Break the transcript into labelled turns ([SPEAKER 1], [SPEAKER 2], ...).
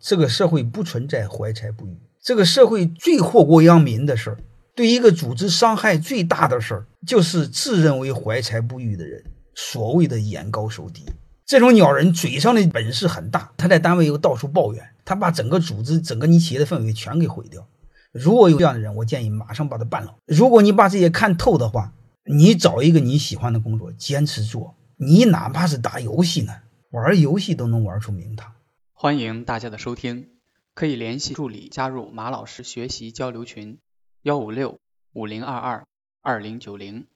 [SPEAKER 1] 这个社会不存在怀才不遇。这个社会最祸国殃民的事儿，对一个组织伤害最大的事儿，就是自认为怀才不遇的人，所谓的眼高手低。这种鸟人嘴上的本事很大，他在单位又到处抱怨，他把整个组织、整个你企业的氛围全给毁掉。如果有这样的人，我建议马上把他办了。如果你把这些看透的话，你找一个你喜欢的工作，坚持做。你哪怕是打游戏呢，玩游戏都能玩出名堂。
[SPEAKER 2] 欢迎大家的收听，可以联系助理加入马老师学习交流群：幺五六五零二二二零九零。